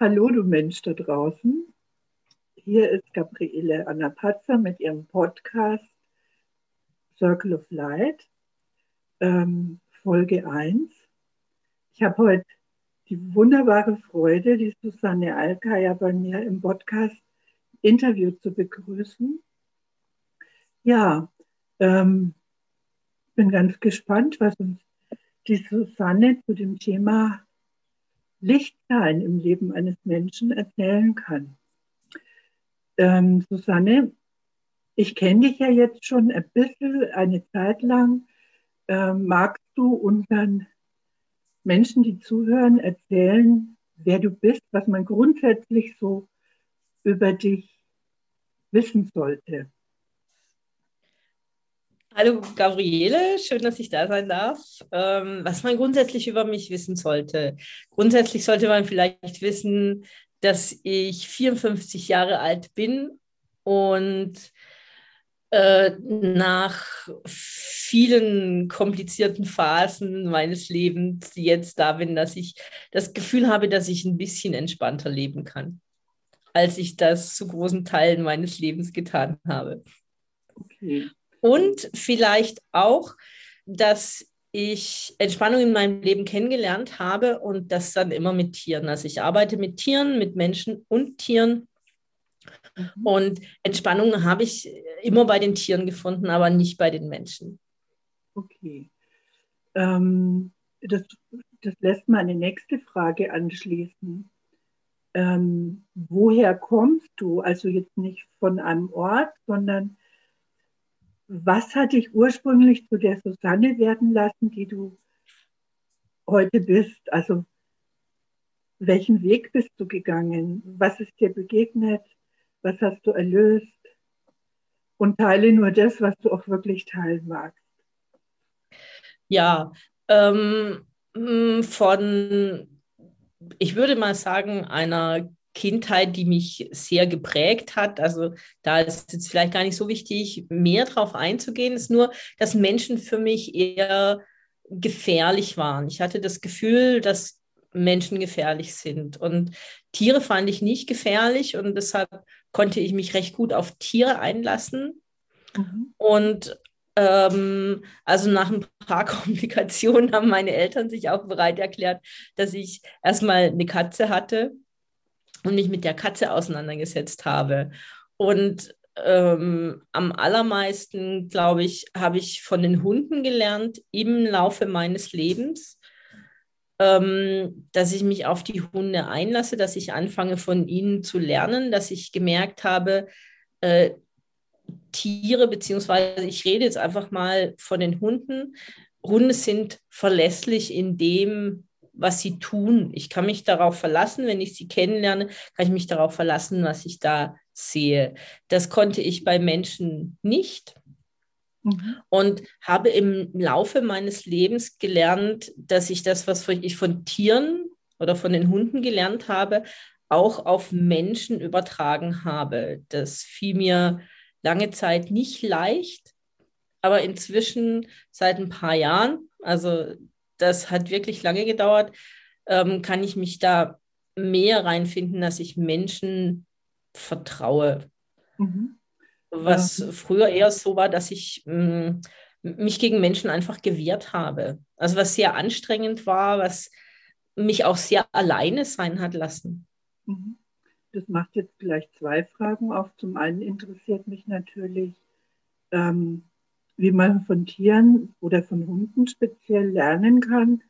Hallo, du Mensch da draußen. Hier ist Gabriele Anna Patzer mit ihrem Podcast Circle of Light, ähm, Folge 1. Ich habe heute die wunderbare Freude, die Susanne Alkaya bei mir im Podcast Interview zu begrüßen. Ja, ähm, bin ganz gespannt, was uns die Susanne zu dem Thema Lichtsein im Leben eines Menschen erzählen kann. Ähm, Susanne, ich kenne dich ja jetzt schon ein bisschen, eine Zeit lang. Ähm, magst du unseren Menschen, die zuhören, erzählen, wer du bist, was man grundsätzlich so über dich wissen sollte? Hallo Gabriele, schön, dass ich da sein darf. Ähm, was man grundsätzlich über mich wissen sollte. Grundsätzlich sollte man vielleicht wissen, dass ich 54 Jahre alt bin und äh, nach vielen komplizierten Phasen meines Lebens jetzt da bin, dass ich das Gefühl habe, dass ich ein bisschen entspannter leben kann, als ich das zu großen Teilen meines Lebens getan habe. Okay. Und vielleicht auch, dass ich Entspannung in meinem Leben kennengelernt habe und das dann immer mit Tieren. Also ich arbeite mit Tieren, mit Menschen und Tieren. Mhm. Und Entspannung habe ich immer bei den Tieren gefunden, aber nicht bei den Menschen. Okay. Ähm, das, das lässt meine nächste Frage anschließen. Ähm, woher kommst du? Also jetzt nicht von einem Ort, sondern was hat dich ursprünglich zu der Susanne werden lassen, die du heute bist? Also welchen Weg bist du gegangen? Was ist dir begegnet? Was hast du erlöst? Und teile nur das, was du auch wirklich teilen magst. Ja, ähm, von, ich würde mal sagen, einer Kindheit, die mich sehr geprägt hat. Also da ist jetzt vielleicht gar nicht so wichtig, mehr drauf einzugehen. Es ist nur, dass Menschen für mich eher gefährlich waren. Ich hatte das Gefühl, dass Menschen gefährlich sind. Und Tiere fand ich nicht gefährlich und deshalb konnte ich mich recht gut auf Tiere einlassen. Mhm. Und ähm, also nach ein paar Komplikationen haben meine Eltern sich auch bereit erklärt, dass ich erstmal eine Katze hatte und mich mit der Katze auseinandergesetzt habe. Und ähm, am allermeisten, glaube ich, habe ich von den Hunden gelernt im Laufe meines Lebens, ähm, dass ich mich auf die Hunde einlasse, dass ich anfange von ihnen zu lernen, dass ich gemerkt habe, äh, Tiere, beziehungsweise ich rede jetzt einfach mal von den Hunden. Hunde sind verlässlich in dem, was sie tun. Ich kann mich darauf verlassen, wenn ich sie kennenlerne, kann ich mich darauf verlassen, was ich da sehe. Das konnte ich bei Menschen nicht. Mhm. Und habe im Laufe meines Lebens gelernt, dass ich das, was ich von Tieren oder von den Hunden gelernt habe, auch auf Menschen übertragen habe. Das fiel mir lange Zeit nicht leicht, aber inzwischen seit ein paar Jahren, also das hat wirklich lange gedauert, ähm, kann ich mich da mehr reinfinden, dass ich Menschen vertraue. Mhm. Was ja. früher eher so war, dass ich mh, mm, mich gegen Menschen einfach gewehrt habe. Also was sehr anstrengend war, was mich auch sehr alleine sein hat lassen. Mhm. Das macht jetzt gleich zwei Fragen auf. Zum einen interessiert mich natürlich, ähm, wie man von Tieren oder von Hunden speziell lernen kann.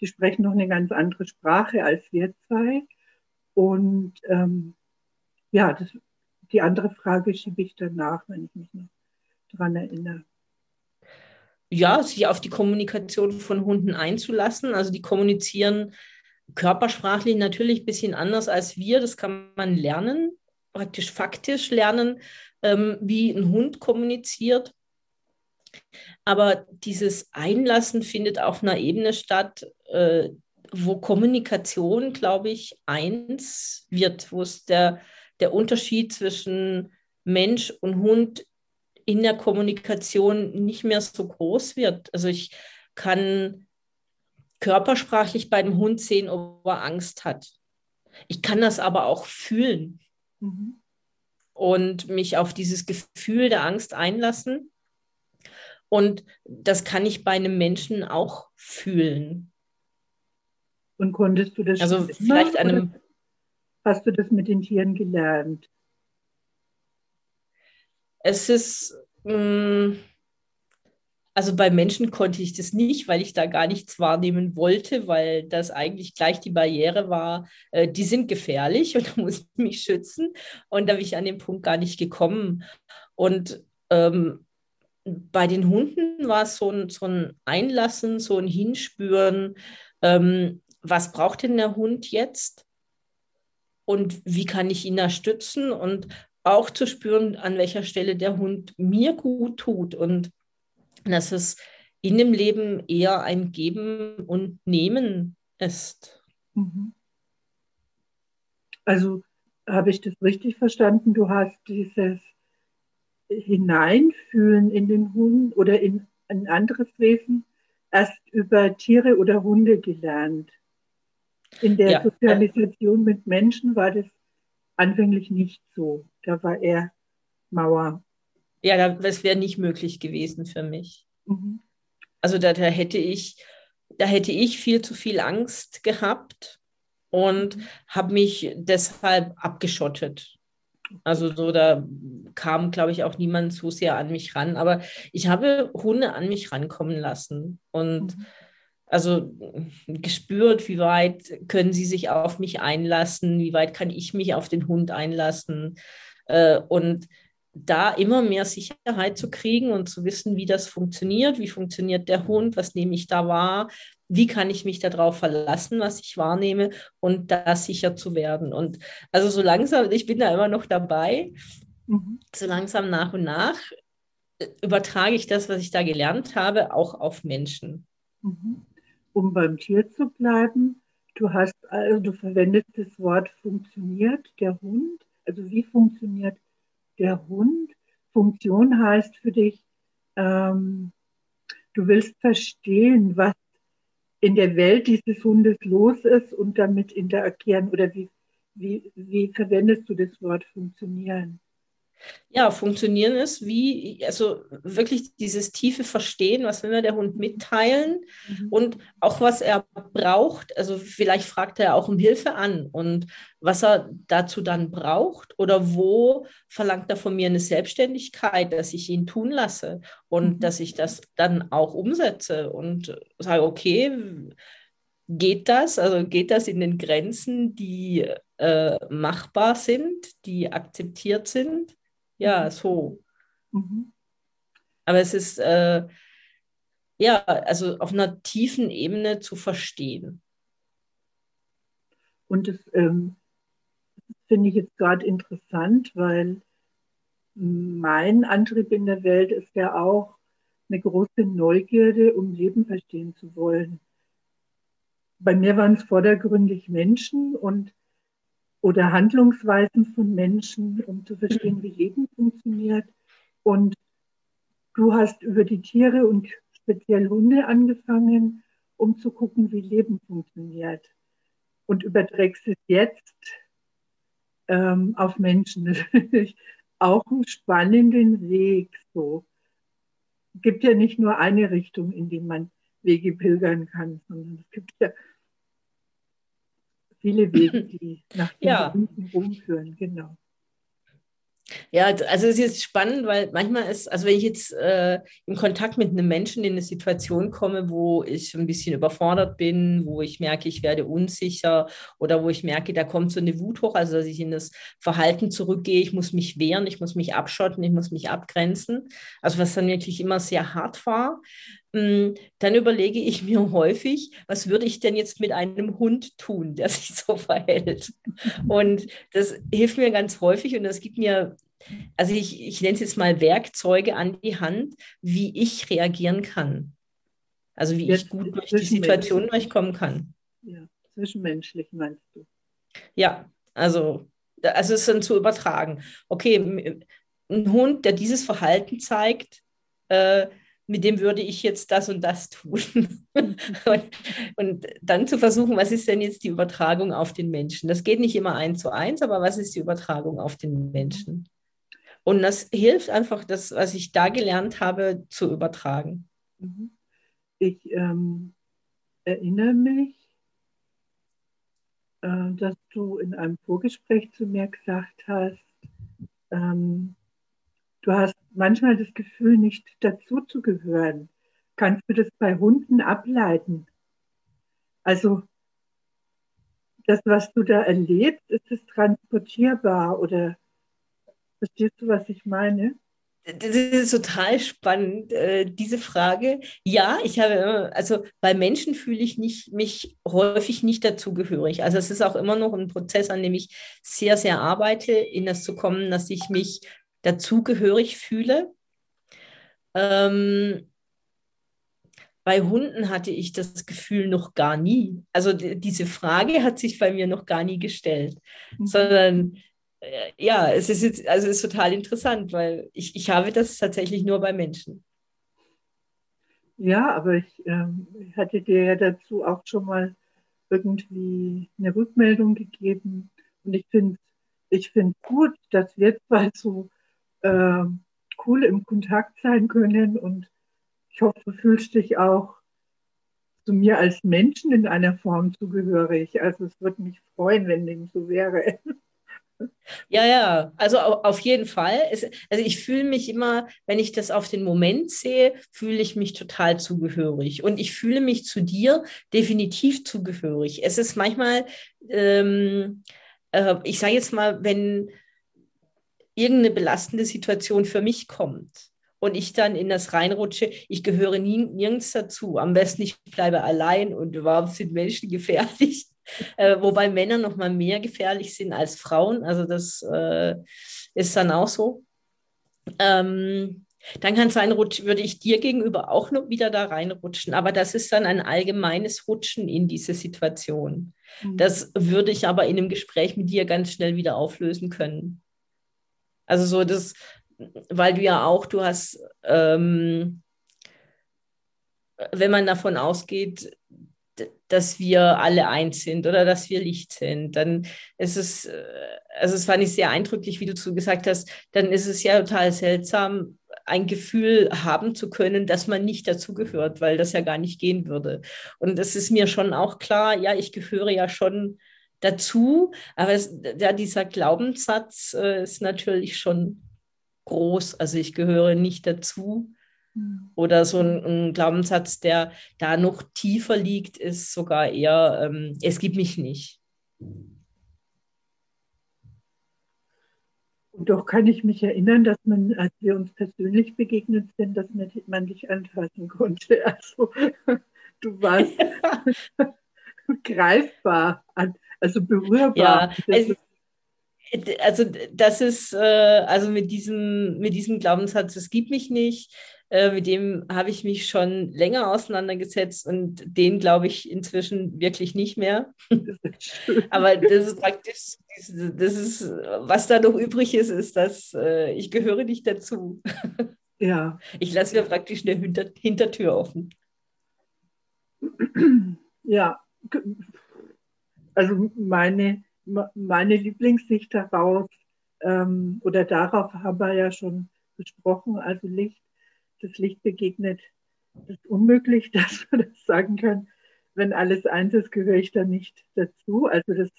Die sprechen noch eine ganz andere Sprache als wir zwei. Und ähm, ja, das, die andere Frage schiebe ich danach, wenn ich mich noch daran erinnere. Ja, sich auf die Kommunikation von Hunden einzulassen. Also die kommunizieren körpersprachlich natürlich ein bisschen anders als wir. Das kann man lernen, praktisch faktisch lernen, ähm, wie ein Hund kommuniziert. Aber dieses Einlassen findet auf einer Ebene statt, äh, wo Kommunikation, glaube ich, eins wird, wo es der, der Unterschied zwischen Mensch und Hund in der Kommunikation nicht mehr so groß wird. Also ich kann körpersprachlich bei dem Hund sehen, ob er Angst hat. Ich kann das aber auch fühlen mhm. und mich auf dieses Gefühl der Angst einlassen. Und das kann ich bei einem Menschen auch fühlen. Und konntest du das also vielleicht einem hast du das mit den Tieren gelernt? Es ist mh, mm, also bei Menschen konnte ich das nicht, weil ich da gar nichts wahrnehmen wollte, weil das eigentlich gleich die Barriere war, äh, die sind gefährlich und da muss ich mich schützen. Und da bin ich an den Punkt gar nicht gekommen. Und ähm, bei den Hunden war es so ein, so ein Einlassen, so ein Hinspüren, ähm, was braucht denn der Hund jetzt? Und wie kann ich ihn da stützen? Und auch zu spüren, an welcher Stelle der Hund mir gut tut. Und dass es in dem Leben eher ein Geben und Nehmen ist. Mhm. Also habe ich das richtig verstanden? Du hast dieses Hineinfühlen in den Hund oder in ein anderes Wesen erst über Tiere oder Hunde gelernt. In der ja. Sozialisation mit Menschen war das anfänglich nicht so. Da war eher Mauer ja, das wäre nicht möglich gewesen für mich. Mhm. Also da, da, hätte ich, da hätte ich viel zu viel Angst gehabt und mhm. habe mich deshalb abgeschottet. Also so, da kam, glaube ich, auch niemand so sehr an mich ran. Aber ich habe Hunde an mich rankommen lassen und mhm. also gespürt, wie weit können sie sich auf mich einlassen, wie weit kann ich mich auf den Hund einlassen. Äh, und da immer mehr Sicherheit zu kriegen und zu wissen, wie das funktioniert, wie funktioniert der Hund, was nehme ich da wahr, wie kann ich mich darauf verlassen, was ich wahrnehme und da sicher zu werden. Und also so langsam, ich bin da immer noch dabei, mhm. so langsam nach und nach äh, übertrage ich das, was ich da gelernt habe, auch auf Menschen. Mhm. Um beim Tier zu bleiben, du hast, also du verwendest das Wort funktioniert, der Hund, also wie funktioniert der Hund. Funktion heißt für dich, ähm, du willst verstehen, was in der Welt dieses Hundes los ist und damit interagieren oder wie, wie, wie verwendest du das Wort funktionieren? Ja, funktionieren ist wie, also wirklich dieses tiefe Verstehen, was will mir der Hund mitteilen mhm. und auch was er braucht. Also vielleicht fragt er auch um Hilfe an und was er dazu dann braucht oder wo verlangt er von mir eine Selbstständigkeit, dass ich ihn tun lasse und mhm. dass ich das dann auch umsetze und sage, okay, geht das? Also geht das in den Grenzen, die äh, machbar sind, die akzeptiert sind? Ja, mhm. so. Mhm. Aber es ist, äh, ja, also auf einer tiefen Ebene zu verstehen. Und das ähm, finde ich jetzt gerade interessant, weil mein Antrieb in der Welt ist ja auch eine große Neugierde, um Leben verstehen zu wollen. Bei mir waren es vordergründig Menschen und oder Handlungsweisen von Menschen, um zu verstehen, wie Leben funktioniert. Und du hast über die Tiere und speziell Hunde angefangen, um zu gucken, wie Leben funktioniert. Und überträgst es jetzt ähm, auf Menschen. Das auch einen spannenden Weg. So gibt ja nicht nur eine Richtung, in die man Wege pilgern kann, sondern es gibt ja viele Wege, die nach ja. Rom führen, genau. Ja, also es ist spannend, weil manchmal ist, also wenn ich jetzt äh, in Kontakt mit einem Menschen in eine Situation komme, wo ich ein bisschen überfordert bin, wo ich merke, ich werde unsicher oder wo ich merke, da kommt so eine Wut hoch, also dass ich in das Verhalten zurückgehe, ich muss mich wehren, ich muss mich abschotten, ich muss mich abgrenzen, also was dann wirklich immer sehr hart war, dann überlege ich mir häufig, was würde ich denn jetzt mit einem Hund tun, der sich so verhält? Und das hilft mir ganz häufig und das gibt mir, also ich, ich nenne es jetzt mal Werkzeuge an die Hand, wie ich reagieren kann. Also wie ich gut durch die Situation durchkommen kann. Ja, zwischenmenschlich meinst du? Ja, also, also es ist dann zu übertragen. Okay, ein Hund, der dieses Verhalten zeigt, äh, mit dem würde ich jetzt das und das tun. und, und, dann zu versuchen, was ist denn jetzt die Übertragung auf den Menschen? Das geht nicht immer eins zu eins, aber was ist die Übertragung auf den Menschen? Und das hilft einfach, das, was ich da gelernt habe, zu übertragen. Mhm. Ich ähm, erinnere mich, äh, dass du in einem Vorgespräch zu mir gesagt hast, ähm, du hast manchmal das Gefühl, nicht dazu zu gehören. Kannst du das bei Hunden ableiten? Also das, was du da erlebst, ist es transportierbar oder verstehst du, was ich meine? Das ist total spannend, äh, diese Frage. Ja, ich habe, also bei Menschen fühle ich nicht, mich häufig nicht dazugehörig. Also es ist auch immer noch ein Prozess, an dem ich sehr, sehr arbeite, in das zu kommen, dass ich mich dazugehörig fühle. Ähm, bei Hunden hatte ich das Gefühl noch gar nie. Also diese Frage hat sich bei mir noch gar nie gestellt, mhm. sondern äh, ja, es ist jetzt, also ist total interessant, weil ich, ich habe das tatsächlich nur bei Menschen. Ja, aber ich, ähm, hatte dir ja dazu auch schon mal irgendwie eine Rückmeldung gegeben. Und ich finde ich find gut, dass wir zwei so äh, cool im Kontakt sein können. Und ich hoffe, du fühlst dich auch zu mir als Menschen in einer Form zugehörig. Also es würde mich freuen, wenn dem so wäre. Ja, ja, also auf jeden Fall. Es, also ich fühle mich immer, wenn ich das auf den Moment sehe, fühle ich mich total zugehörig. Und ich fühle mich zu dir definitiv zugehörig. Es ist manchmal, ähm, äh, ich sage jetzt mal, wenn irgendeine belastende Situation für mich kommt und ich dann in das reinrutsche, ich gehöre nie, nirgends dazu. Am besten ich bleibe allein und überhaupt sind Menschen gefährlich. Äh, wobei Männer noch mal mehr gefährlich sind als Frauen. Also das äh, ist dann auch so. Ähm, dann kann es sein, rutsch, würde ich dir gegenüber auch noch wieder da reinrutschen. Aber das ist dann ein allgemeines Rutschen in diese Situation. Mhm. Das würde ich aber in einem Gespräch mit dir ganz schnell wieder auflösen können. Also so das, weil du ja auch, du hast, ähm, wenn man davon ausgeht, dass wir alle eins sind oder dass wir Licht sind, dann ist es, äh, also es fand ich sehr eindrücklich, wie du zu gesagt hast, dann ist es ja total seltsam, ein Gefühl haben zu können, dass man nicht dazugehört, weil das ja gar nicht gehen würde. Und es ist mir schon auch klar, ja, ich gehöre ja schon dazu. Aber es, ja, dieser Glaubenssatz äh, ist natürlich schon groß. Also ich gehöre nicht dazu. Mhm. Oder so ein, ein, Glaubenssatz, der da noch tiefer liegt, ist sogar eher, ähm, es gibt mich nicht. Und doch kann ich mich erinnern, dass man, als wir uns persönlich begegnet sind, dass man dich anfassen konnte. Also du warst greifbar an, also berührbar. Ja, also, also das ist, äh, also mit diesem, mit diesem Glaubenssatz, es gibt mich nicht, äh, mit dem habe ich mich schon länger auseinandergesetzt und den glaube ich inzwischen wirklich nicht mehr. Aber das ist praktisch, das ist, was da noch übrig ist, ist, dass äh, ich gehöre nicht dazu. Ja. Ich lasse mir praktisch eine Hinter Hintertür offen. Ja, also meine, meine Lieblingssicht daraus ähm, oder darauf haben wir ja schon gesprochen, also Licht, das Licht begegnet, das ist unmöglich, dass man das sagen kann. Wenn alles eins ist, gehöre ich da nicht dazu. Also das,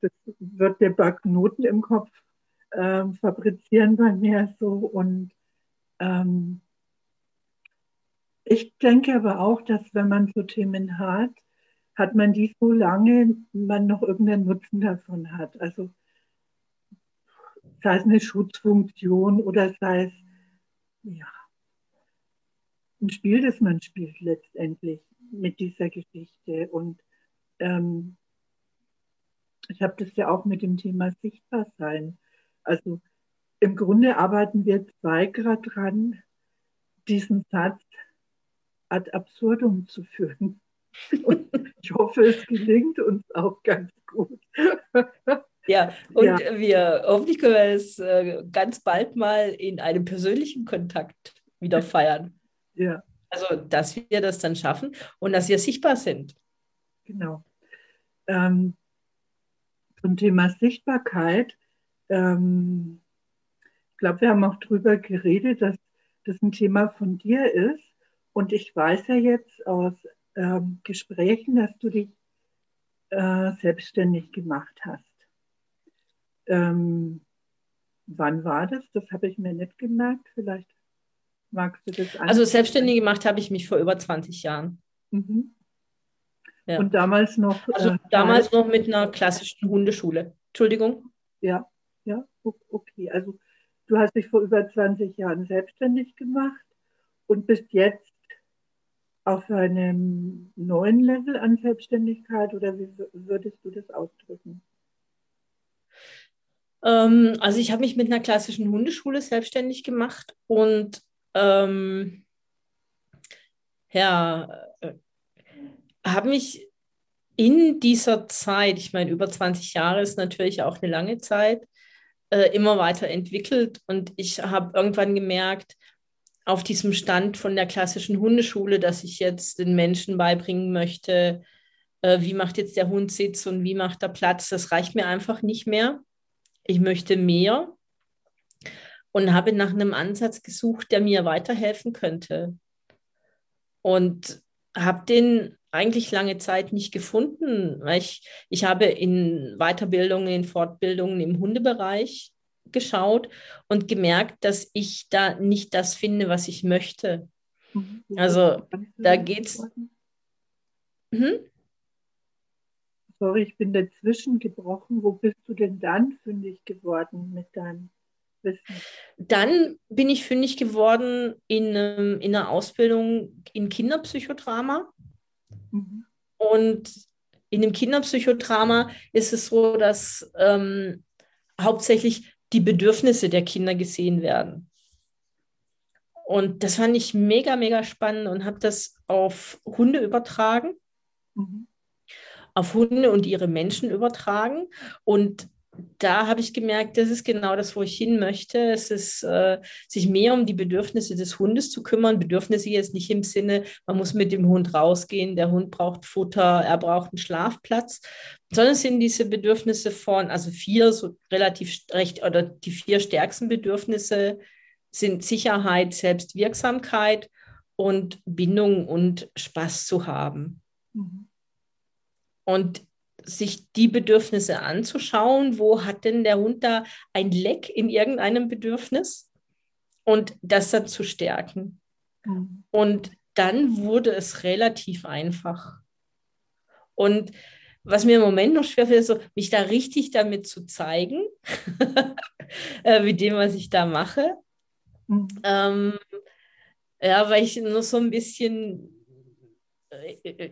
das wird der paar Knoten im Kopf ähm, fabrizieren bei mir so und ähm, ich denke aber auch, dass wenn man so Themen hat, hat man die so lange, man noch irgendeinen Nutzen davon hat. Also sei es eine Schutzfunktion oder sei es ja, ein Spiel, das man spielt letztendlich mit dieser Geschichte. Und ähm, ich habe das ja auch mit dem Thema Sichtbarsein. Also im Grunde arbeiten wir zwei gerade dran, diesen Satz ad absurdum zu führen. Und ich hoffe, es gelingt uns auch ganz gut. Ja, und ja. wir hoffentlich können wir es äh, ganz bald mal in einem persönlichen Kontakt wieder feiern. Ja. Also, dass wir das dann schaffen und dass wir sichtbar sind. Genau. Ähm, zum Thema Sichtbarkeit. Ähm, ich glaube, wir haben auch darüber geredet, dass das ein Thema von dir ist. Und ich weiß ja jetzt aus ähm, Gesprächen, dass du dich äh, selbstständig gemacht hast. Ähm, wann war das? Das habe ich mir nicht gemerkt. Vielleicht magst du das. Also selbstständig gemacht habe ich mich vor über 20 Jahren. Mhm. Ja. Und damals noch. Also äh, damals noch mit einer klassischen Hundeschule. Entschuldigung. Ja, ja, okay. Also du hast dich vor über 20 Jahren selbstständig gemacht und bist jetzt auf einem neuen Level an Selbstständigkeit oder wie würdest du das ausdrücken? Ähm, also ich habe mich mit einer klassischen Hundeschule selbstständig gemacht und ähm, ja, äh, habe mich in dieser Zeit, ich meine, über 20 Jahre ist natürlich auch eine lange Zeit, äh, immer weiter entwickelt und ich habe irgendwann gemerkt, auf diesem Stand von der klassischen Hundeschule, dass ich jetzt den Menschen beibringen möchte, äh, wie macht jetzt der Hund Sitz und wie macht er Platz. Das reicht mir einfach nicht mehr. Ich möchte mehr und habe nach einem Ansatz gesucht, der mir weiterhelfen könnte. Und habe den eigentlich lange Zeit nicht gefunden, ich, ich habe in Weiterbildungen, in Fortbildungen im Hundebereich geschaut und gemerkt, dass ich da nicht das finde, was ich möchte. Mhm. Also da geht es. Hm? Sorry, ich bin dazwischen gebrochen. Wo bist du denn dann fündig geworden mit deinem Wissen? Dann bin ich fündig geworden in, in einer Ausbildung in Kinderpsychodrama. Mhm. Und in dem Kinderpsychodrama ist es so, dass ähm, hauptsächlich die Bedürfnisse der Kinder gesehen werden. Und das fand ich mega, mega spannend und habe das auf Hunde übertragen, mhm. auf Hunde und ihre Menschen übertragen. Und da habe ich gemerkt, das ist genau das, wo ich hin möchte. Es ist, äh, sich mehr um die Bedürfnisse des Hundes zu kümmern. Bedürfnisse jetzt nicht im Sinne, man muss mit dem Hund rausgehen, der Hund braucht Futter, er braucht einen Schlafplatz, sondern es sind diese Bedürfnisse von, also vier, so relativ recht, oder die vier stärksten Bedürfnisse sind Sicherheit, Selbstwirksamkeit und Bindung und Spaß zu haben. Mhm. Und sich die Bedürfnisse anzuschauen. Wo hat denn der Hund da ein Leck in irgendeinem Bedürfnis? Und das dann zu stärken. Mhm. Und dann wurde es relativ einfach. Und was mir im Moment noch schwerfällt, ist so, mich da richtig damit zu zeigen, äh, mit dem, was ich da mache. Mhm. Ähm, ja, weil ich nur so ein bisschen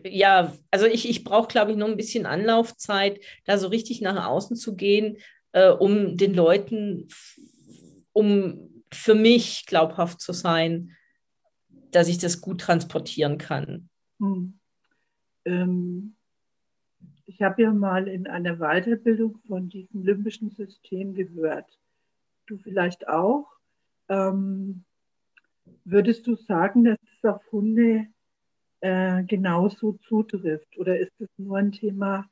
ja, also ich, ich brauche, glaube ich, noch ein bisschen Anlaufzeit, da so richtig nach außen zu gehen, äh, um den Leuten, um für mich glaubhaft zu sein, dass ich das gut transportieren kann. Hm. Ähm, ich habe ja mal in einer Weiterbildung von diesem limbischen System gehört. Du vielleicht auch. Ähm, würdest du sagen, dass es auf Hunde äh, genauso zutrifft? Oder ist es nur ein Thema,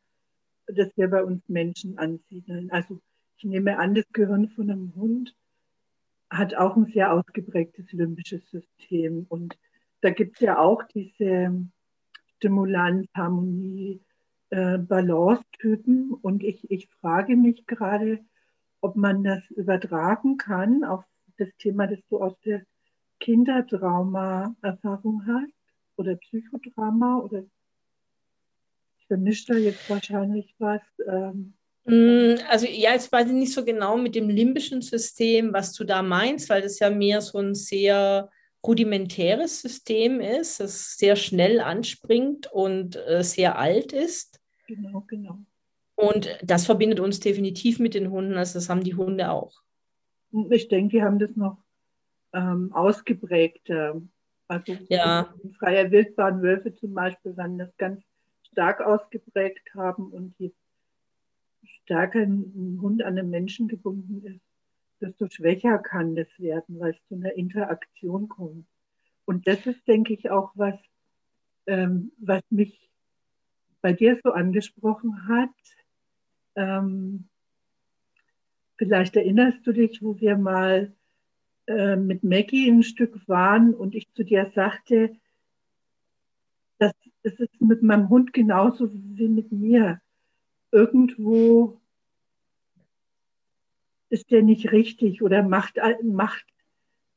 das wir bei uns Menschen ansiedeln? Also ich nehme an, das Gehirn von einem Hund hat auch ein sehr ausgeprägtes limbisches System. Und da gibt es ja auch diese Stimulanz, Harmonie, äh, Balance-Typen. Und ich, ich frage mich gerade, ob man das übertragen kann auf das Thema, das du aus der Kindertrauma-Erfahrung hast oder Psychodrama oder ich vermische da jetzt wahrscheinlich was. Ähm. Mm, also ja, jetzt weiß ich nicht so genau mit dem limbischen System, was du da meinst, weil das ja mehr so ein sehr rudimentäres System ist, das sehr schnell anspringt und äh, sehr alt ist. Genau, genau. Und das verbindet uns definitiv mit den Hunden, also das haben die Hunde auch. Ich denke, die haben das noch ähm, ausgeprägter. Also ja. in freier Wildbahn Wölfe zum Beispiel werden das ganz stark ausgeprägt haben und je stärker ein Hund an den Menschen gebunden ist, desto schwächer kann das werden, weil es zu einer Interaktion kommt. Und das ist, denke ich, auch was, ähm, was mich bei dir so angesprochen hat. Ähm, vielleicht erinnerst du dich, wo wir mal äh, mit Maggie ein Stück waren und ich zu dir sagte, dass es ist mit meinem Hund genauso wie mit mir. Irgendwo ist der nicht richtig oder macht, macht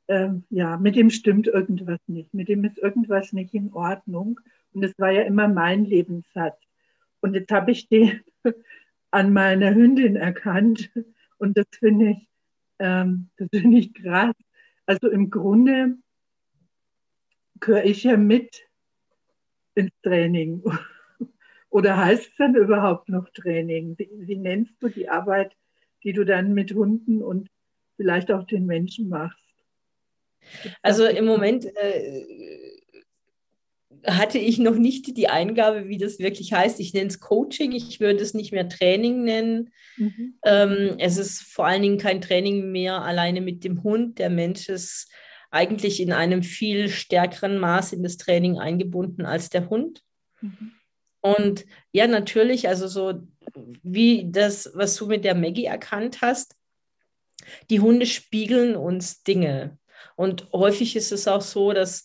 ähm, ja, mit dem stimmt irgendwas nicht. Mit dem ist irgendwas nicht in Ordnung. Und das war ja immer mein Lebenssatz. Und jetzt habe ich den an meiner Hündin erkannt. Und das finde ich, ähm, das finde ich krass. Also im Grunde gehöre ich ja mit ins Training. Oder heißt es dann überhaupt noch Training? Wie, wie nennst du die Arbeit, die du dann mit Hunden und vielleicht auch den Menschen machst? Also im Moment äh, hatte ich noch nicht die Eingabe, wie das wirklich heißt. Ich nenne es Coaching, ich würde es nicht mehr Training nennen. Mhm. Ähm, es ist vor allen Dingen kein Training mehr alleine mit dem Hund. Der Mensch ist eigentlich in einem viel stärkeren Maß in das Training eingebunden als der Hund. Mhm. Und ja, natürlich, also so wie das, was du mit der Maggie erkannt hast, die Hunde spiegeln uns Dinge. Und häufig ist es auch so, dass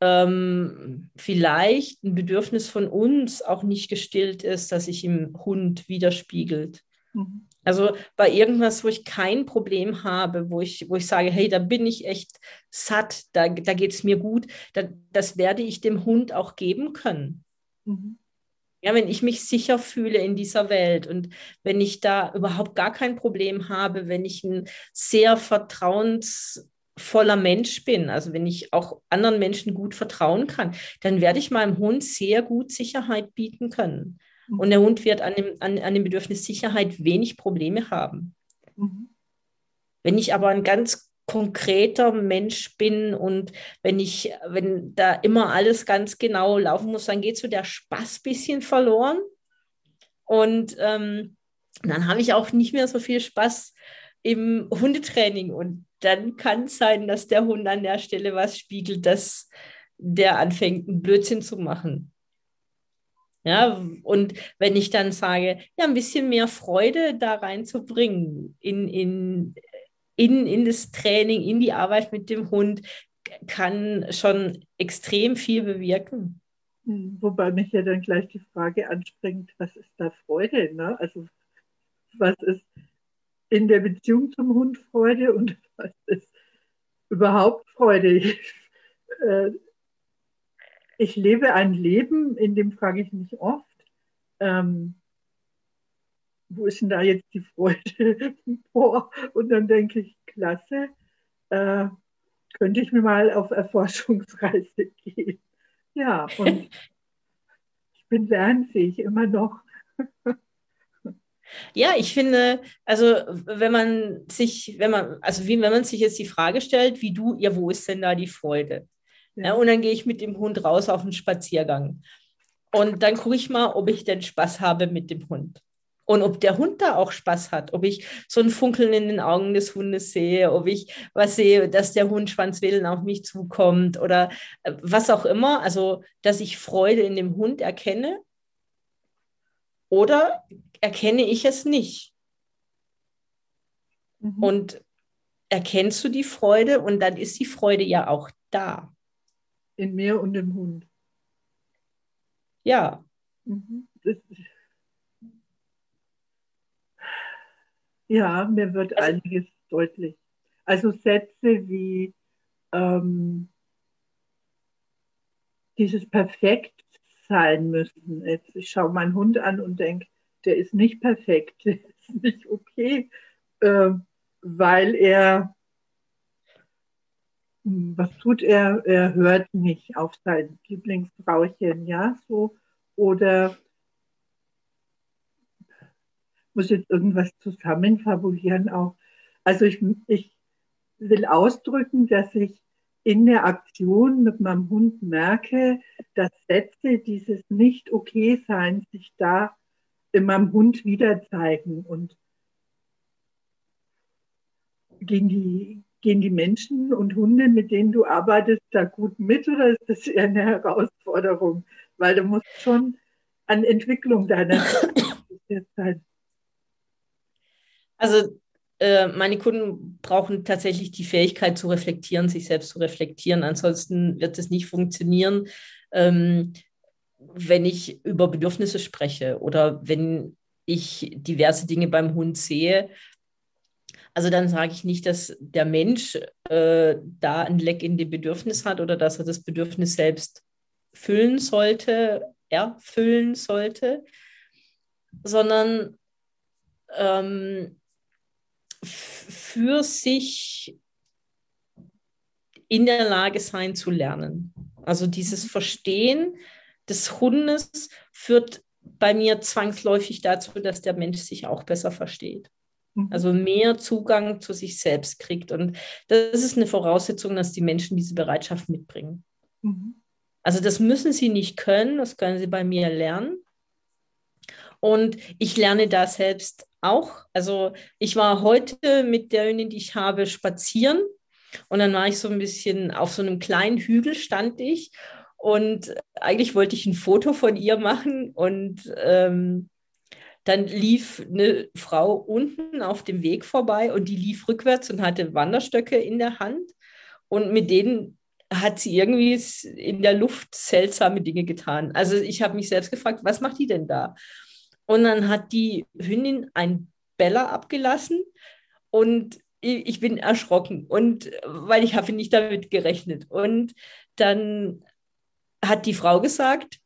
ähm, vielleicht ein Bedürfnis von uns auch nicht gestillt ist, das sich im Hund widerspiegelt. Mhm. Also bei irgendwas, wo ich kein Problem habe, wo ich, wo ich sage, hey, da bin ich echt satt, da, da geht es mir gut, da, das werde ich dem Hund auch geben können. Mhm. Ja, wenn ich mich sicher fühle in dieser Welt und wenn ich da überhaupt gar kein Problem habe, wenn ich ein sehr vertrauensvoller Mensch bin, also wenn ich auch anderen Menschen gut vertrauen kann, dann werde ich meinem Hund sehr gut Sicherheit bieten können. Mhm. Und der Hund wird an dem, an, an dem Bedürfnis Sicherheit wenig Probleme haben. Mhm. Wenn ich aber ein ganz konkreter Mensch bin und wenn ich, wenn da immer alles ganz genau laufen muss, dann geht so der Spaß ein bisschen verloren. Und ähm, dann habe ich auch nicht mehr so viel Spaß im Hundetraining. Und dann kann es sein, dass der Hund an der Stelle was spiegelt, dass der anfängt, einen Blödsinn zu machen. Ja, und wenn ich dann sage, ja, ein bisschen mehr Freude da reinzubringen in, in, in, in das Training, in die Arbeit mit dem Hund, kann schon extrem viel bewirken. Wobei mich ja dann gleich die Frage anspringt, was ist da Freude? Ne? Also was ist in der Beziehung zum Hund Freude und was ist überhaupt Freude? Ich, äh, ich lebe ein Leben, in dem frage ich mich oft, ähm, wo ist denn da jetzt die Freude vor? Und dann denke ich, klasse, äh, könnte ich mir mal auf Erforschungsreise gehen. Ja, und ich bin lernfähig immer noch. Ja, ich finde, also wenn man sich, wenn man, also wie, wenn man sich jetzt die Frage stellt, wie du, ja, wo ist denn da die Freude? Ja. und dann gehe ich mit dem Hund raus auf einen Spaziergang. Und dann gucke ich mal, ob ich denn Spaß habe mit dem Hund. Und ob der Hund da auch Spaß hat, ob ich so ein Funkeln in den Augen des Hundes sehe, ob ich was sehe, dass der Hund Schwanzwedeln auf mich zukommt oder äh, was auch immer. Also, dass ich Freude in dem Hund erkenne oder erkenne ich es nicht. Mhm. Und erkennst du die Freude und dann ist die Freude ja auch da. In mir und im Hund. Ja. Mhm. ja, mir wird also, einiges deutlich. Also Sätze wie ähm, dieses perfekt sein müssen. Jetzt, ich schaue meinen Hund an und denke, der ist nicht perfekt, der ist nicht okay, äh, weil er hm, was tut er? Er hört nicht auf sein Lieblingsfrauchen, ja, so. Oder muss jetzt irgendwas zusammenfabulieren auch. Also ich, ich will ausdrücken, dass ich in der Aktion mit meinem Hund merke, dass Sätze dieses nicht okay sein sich da in meinem Hund wieder zeigen und gegen die gehen die Menschen und Hunde, mit denen du arbeitest, da gut mit oder ist das eher eine Herausforderung? Weil du musst schon an Entwicklung deiner Zeit. Also äh, meine Kunden brauchen tatsächlich die Fähigkeit zu reflektieren, sich selbst zu reflektieren. Ansonsten wird es nicht funktionieren, ähm, wenn ich über Bedürfnisse spreche oder wenn ich diverse Dinge beim Hund sehe. Also dann sage ich nicht, dass der Mensch äh, da ein Leck in dem Bedürfnis hat oder dass er das Bedürfnis selbst füllen sollte, erfüllen sollte, sondern ähm, für sich in der Lage sein zu lernen. Also dieses Verstehen des Hundes führt bei mir zwangsläufig dazu, dass der Mensch sich auch besser versteht. Mhm. Also mehr Zugang zu sich selbst kriegt. Und das ist eine Voraussetzung, dass die Menschen diese Bereitschaft mitbringen. Mhm. Also das müssen sie nicht können, das können sie bei mir lernen. Und ich lerne da selbst auch. Also ich war heute mit der Hündin, die ich habe, spazieren. Und dann war ich so ein bisschen auf so einem kleinen Hügel stand ich. Und eigentlich wollte ich ein Foto von ihr machen. Und ähm, dann lief eine Frau unten auf dem Weg vorbei und die lief rückwärts und hatte Wanderstöcke in der Hand. Und mit denen hat sie irgendwie in der Luft seltsame Dinge getan. Also ich habe mich selbst gefragt, was macht die denn da? Und dann hat die Hündin ein Bella abgelassen und ich bin erschrocken und weil ich habe nicht damit gerechnet. Und dann hat die Frau gesagt,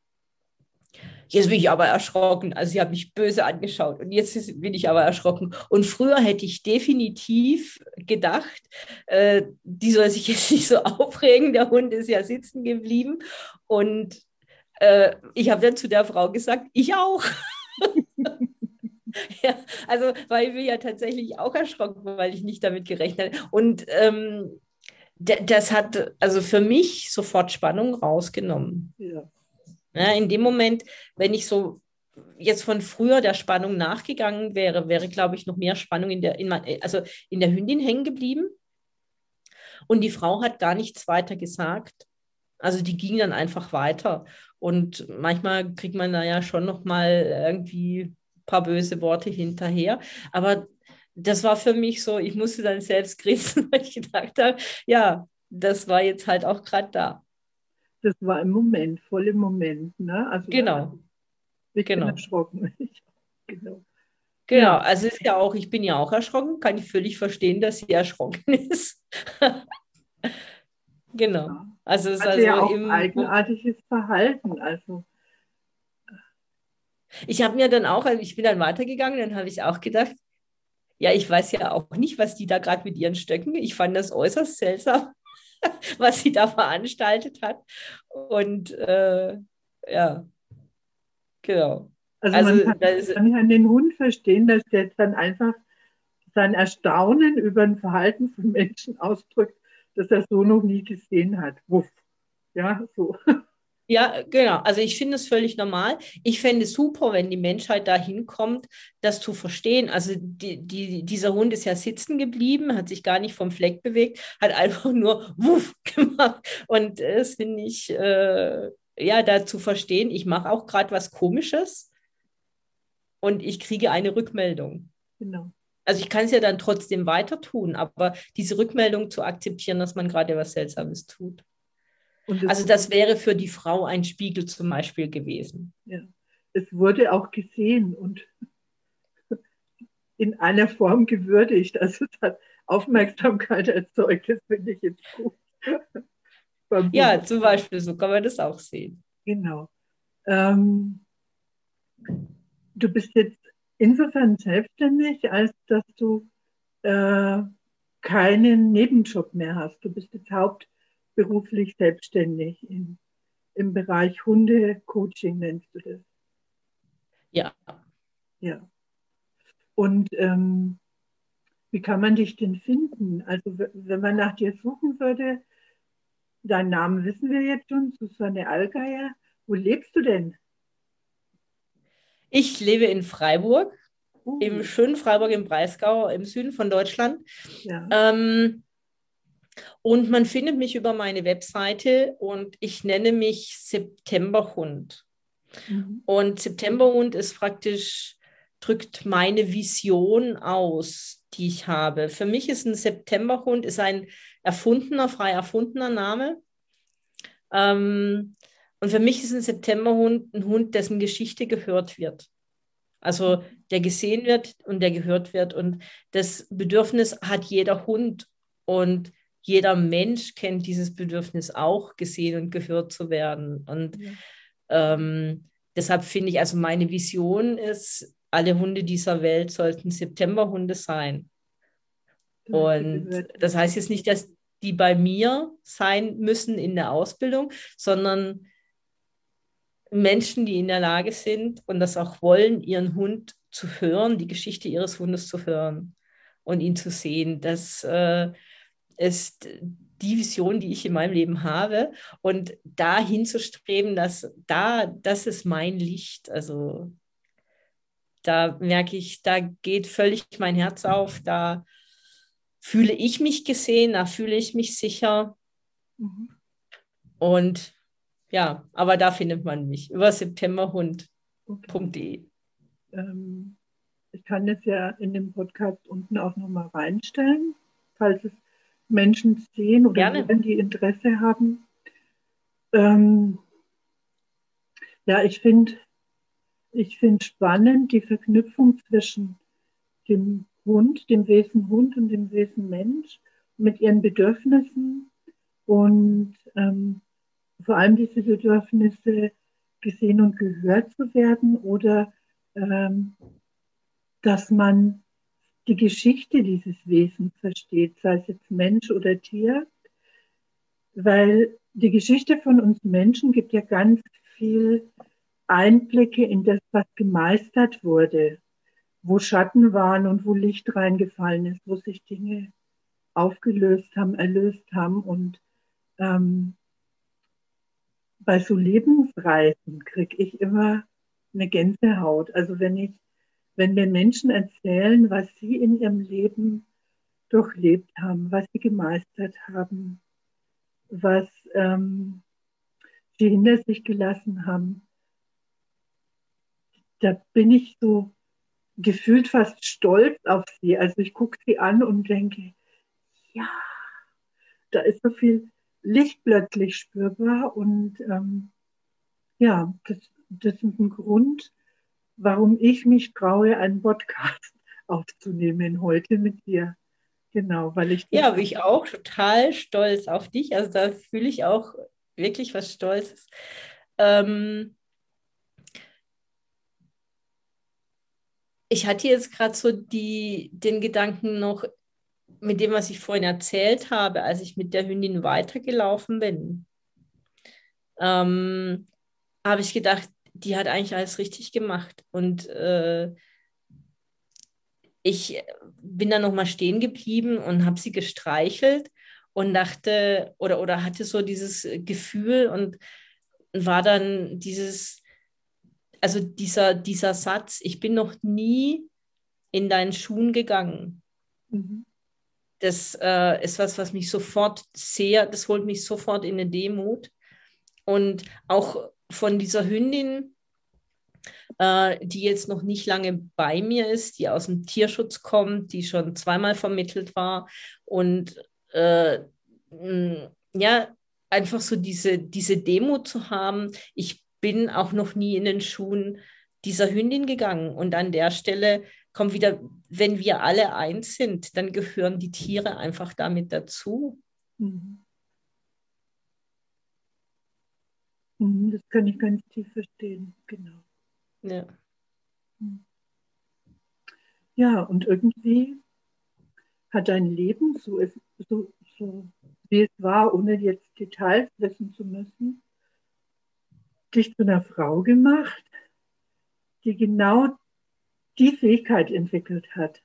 jetzt bin ich aber erschrocken. Also sie hat mich böse angeschaut und jetzt bin ich aber erschrocken. Und früher hätte ich definitiv gedacht, äh, die soll sich jetzt nicht so aufregen, der Hund ist ja sitzen geblieben. Und äh, ich habe dann zu der Frau gesagt, ich auch. ja, also weil ich bin ja tatsächlich auch erschrocken, weil ich nicht damit gerechnet habe. Und ähm, das hat also für mich sofort Spannung rausgenommen. Ja. ja. in dem Moment, wenn ich so jetzt von früher der Spannung nachgegangen wäre, wäre, glaube ich, noch mehr Spannung in der, in mein, also in der Hündin hängen geblieben. Und die Frau hat gar nichts weiter gesagt. Also die ging dann einfach weiter. Und manchmal kriegt man da ja schon noch mal irgendwie ein paar böse Worte hinterher. Aber das war für mich so, ich musste dann selbst grinsen, weil ich gedacht habe, ja, das war jetzt halt auch gerade da. Das war im Moment, voll im Moment. Ne? Also genau. Ich bin genau. erschrocken. genau. Genau, also ist ja auch, ich bin ja auch erschrocken, kann ich völlig verstehen, dass sie erschrocken ist. genau. Ja. Also es ist also ja auch im, eigenartiges Verhalten. Also ich habe mir dann auch, ich bin dann weitergegangen, dann habe ich auch gedacht, ja, ich weiß ja auch nicht, was die da gerade mit ihren Stöcken. Ich fand das äußerst seltsam, was sie da veranstaltet hat. Und äh, ja, genau. Also, also man kann, ist, man kann den Hund verstehen, dass der dann einfach sein Erstaunen über ein Verhalten von Menschen ausdrückt, das er so noch nie gesehen hat. Wuff. Ja, so. Ja, genau. Also ich finde es völlig normal. Ich fände es super, wenn die Menschheit dahin kommt, das zu verstehen. Also die, die, dieser Hund ist ja sitzen geblieben, hat sich gar nicht vom Fleck bewegt, hat einfach nur Wuff gemacht. Und das finde ich, äh, ja, da zu verstehen, ich mache auch gerade was Komisches und ich kriege eine Rückmeldung. Genau. Also ich kann es ja dann trotzdem weiter tun, aber diese Rückmeldung zu akzeptieren, dass man gerade was Seltsames tut. Das also das wäre für die Frau ein Spiegel zum Beispiel gewesen. Ja. Es wurde auch gesehen und in einer Form gewürdigt. Also es hat Aufmerksamkeit erzeugt. Das finde ich jetzt gut. ja, zum Beispiel, so kann man das auch sehen. Genau. Ähm, du bist jetzt insofern selbstständig, als dass du äh, keinen Nebenjob mehr hast. Du bist jetzt hauptberuflich selbstständig im, im Bereich Hunde-Coaching, nennst du das? Ja. Ja. Und ähm, wie kann man dich denn finden? Also wenn man nach dir suchen würde, deinen Namen wissen wir jetzt schon, Susanne Allgeier. Wo lebst du denn? Ich lebe in Freiburg, uh. im schönen Freiburg im Breisgau, im Süden von Deutschland. Ja. Ähm, Und man findet mich über meine Webseite und ich nenne mich Septemberhund. Mhm. Und Septemberhund ist praktisch, drückt meine Vision aus, die ich habe. Für mich ist ein Septemberhund ist ein erfundener, frei erfundener Name. Ähm, und für mich ist ein Septemberhund ein Hund, dessen Geschichte gehört wird. Also der gesehen wird und der gehört wird. Und das Bedürfnis hat jeder Hund. Und jeder Mensch kennt dieses Bedürfnis auch, gesehen und gehört zu werden. Und ja. ähm, deshalb finde ich, also meine Vision ist, alle Hunde dieser Welt sollten Septemberhunde sein. Und das heißt jetzt nicht, dass die bei mir sein müssen in der Ausbildung, sondern Menschen, die in der Lage sind und das auch wollen, ihren Hund zu hören, die Geschichte ihres Hundes zu hören und ihn zu sehen. Das äh, ist die Vision, die ich in meinem Leben habe. Und dahin zu streben, dass da, das ist mein Licht. Also da merke ich, da geht völlig mein Herz auf, da fühle ich mich gesehen, da fühle ich mich sicher. Mhm. Und ja, aber da findet man mich über septemberhund.de. Ähm, ich kann das ja in dem Podcast unten auch nochmal reinstellen, falls es Menschen sehen oder Hören, die Interesse haben. Ähm, ja, ich finde ich find spannend die Verknüpfung zwischen dem Hund, dem Wesen Hund und dem Wesen Mensch mit ihren Bedürfnissen und ähm, vor allem diese Bedürfnisse gesehen und gehört zu werden oder ähm, dass man die Geschichte dieses Wesens versteht, sei es jetzt Mensch oder Tier, weil die Geschichte von uns Menschen gibt ja ganz viel Einblicke in das, was gemeistert wurde, wo Schatten waren und wo Licht reingefallen ist, wo sich Dinge aufgelöst haben, erlöst haben. Und ähm, bei so Lebensreisen kriege ich immer eine Gänsehaut. Also wenn ich wenn mir Menschen erzählen, was sie in ihrem Leben durchlebt haben, was sie gemeistert haben, was ähm, sie hinter sich gelassen haben, da bin ich so gefühlt fast stolz auf sie. Also ich gucke sie an und denke, ja, da ist so viel Licht plötzlich spürbar und ähm, ja, das, das ist ein Grund, warum ich mich traue, einen Podcast aufzunehmen heute mit dir. Genau, weil ich. Ja, bin ich auch total stolz auf dich. Also da fühle ich auch wirklich was Stolzes. Ähm, ich hatte jetzt gerade so die, den Gedanken noch mit dem, was ich vorhin erzählt habe, als ich mit der Hündin weitergelaufen bin. Ähm, habe ich gedacht, die hat eigentlich alles richtig gemacht. Und äh, ich bin dann nochmal stehen geblieben und habe sie gestreichelt und dachte, oder, oder hatte so dieses Gefühl und war dann dieses, also dieser, dieser Satz, ich bin noch nie in deinen Schuhen gegangen. Mhm. Das äh, ist was, was mich sofort sehr, das holt mich sofort in eine Demut. Und auch von dieser Hündin, äh, die jetzt noch nicht lange bei mir ist, die aus dem Tierschutz kommt, die schon zweimal vermittelt war und äh, ja, einfach so diese, diese Demo zu haben. Ich bin auch noch nie in den Schuhen dieser Hündin gegangen und an der Stelle kommt wieder, wenn wir alle eins sind, dann gehören die Tiere einfach damit dazu. Mhm. Mhm, das kann ich ganz tief verstehen, genau. Ja. Hm. Ja, und irgendwie hat dein Leben, so, so, so wie es war, ohne jetzt Details wissen zu müssen, dich zu einer Frau gemacht, die genau die Fähigkeit entwickelt hat.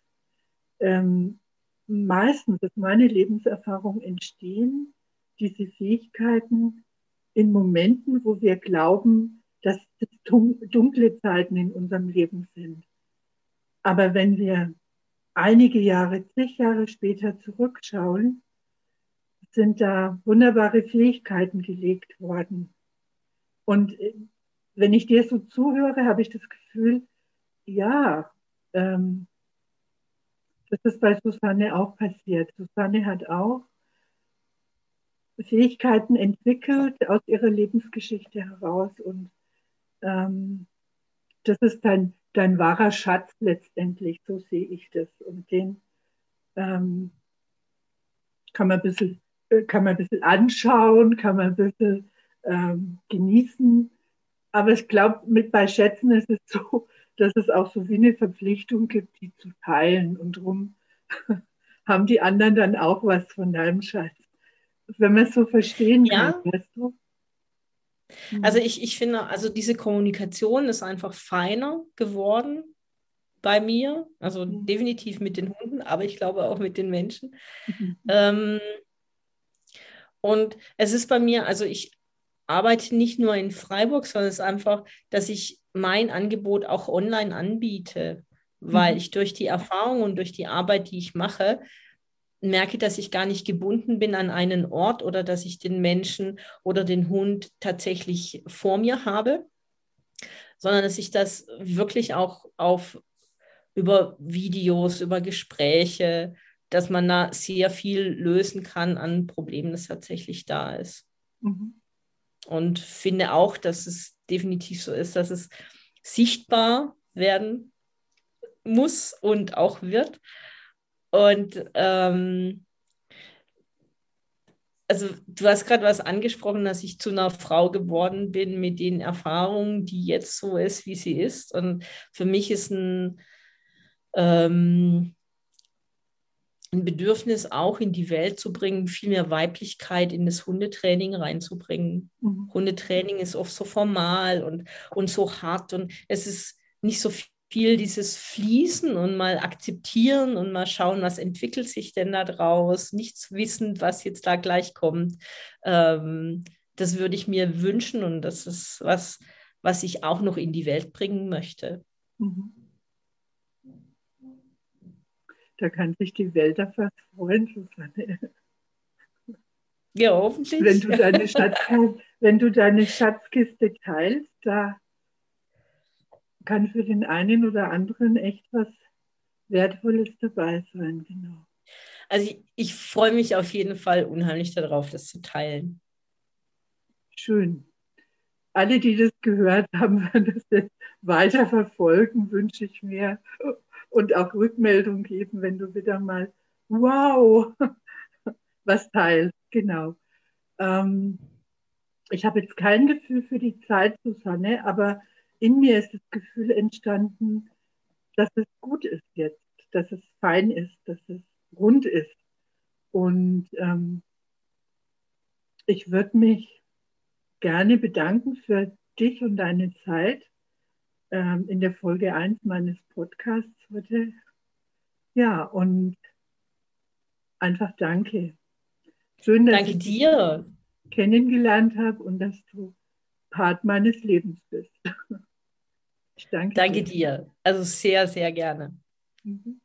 Ähm, meistens ist meine Lebenserfahrung entstehen diese Fähigkeiten in Momenten, wo wir glauben, dass es dunkle Zeiten in unserem Leben sind. Aber wenn wir einige Jahre, zig Jahre später zurückschauen, sind da wunderbare Fähigkeiten gelegt worden. Und äh, wenn ich dir so zuhöre, habe ich das Gefühl, ja, ähm, das ist bei Susanne auch passiert. Susanne hat auch Fähigkeiten entwickelt aus ihrer Lebensgeschichte heraus und ähm, das ist dein, dein wahrer Schatz letztendlich, so sehe ich das. Und den ähm, kann, man ein bisschen, äh, kann man ein bisschen anschauen, kann man ein bisschen ähm, genießen. Aber ich glaube, mit bei Schätzen ist es so, dass es auch so wie eine Verpflichtung gibt, die zu teilen. Und darum haben die anderen dann auch was von deinem Schatz. Wenn man es so verstehen ja. kann, weißt du? Also ich, ich finde, also diese Kommunikation ist einfach feiner geworden bei mir. Also mhm. definitiv mit den Hunden, aber ich glaube auch mit den Menschen. Mhm. Ähm, und es ist bei mir, also ich arbeite nicht nur in Freiburg, sondern es ist einfach, dass ich mein Angebot auch online anbiete, weil mhm. ich durch die Erfahrung und durch die Arbeit, die ich mache, merke, dass ich gar nicht gebunden bin an einen Ort oder dass ich den Menschen oder den Hund tatsächlich vor mir habe, sondern dass ich das wirklich auch auf über Videos, über Gespräche, dass man da sehr viel lösen kann an Problemen, das tatsächlich da ist. Mhm. Und finde auch, dass es definitiv so ist, dass es sichtbar werden muss und auch wird. Und ähm, also du hast gerade was angesprochen, dass ich zu einer Frau geworden bin mit den Erfahrungen, die jetzt so ist, wie sie ist. Und für mich ist ein, ähm, ein Bedürfnis auch in die Welt zu bringen, viel mehr Weiblichkeit in das Hundetraining reinzubringen. Mhm. Hundetraining ist oft so formal und, und so hart und es ist nicht so viel dieses Fließen und mal akzeptieren und mal schauen, was entwickelt sich denn da draus, nichts wissend, was jetzt da gleich kommt. Ähm, das würde ich mir wünschen und das ist was, was ich auch noch in die Welt bringen möchte. Mhm. Da kann sich die Welt dafür freuen, Susanne. Ja, hoffentlich. Wenn du deine, Schatz, wenn du deine Schatzkiste teilst, da kann für den einen oder anderen echt was Wertvolles dabei sein, genau. Also ich, ich freue mich auf jeden Fall unheimlich darauf, das zu teilen. Schön. Alle, die das gehört haben, werden das jetzt weiter verfolgen, wünsche ich mir. Und auch Rückmeldung geben, wenn du wieder mal, wow, was teilst. Genau. Ähm, ich habe jetzt kein Gefühl für die Zeit, Susanne, aber in mir ist das Gefühl entstanden, dass es gut ist jetzt, dass es fein ist, dass es rund ist. Und ähm, ich würde mich gerne bedanken für dich und deine Zeit in der Folge 1 meines Podcasts heute. Ja, und einfach danke. Schön, dass danke ich dir kennengelernt habe und dass du Part meines Lebens bist. Ich danke, danke dir. dir. Also sehr, sehr gerne. Mhm.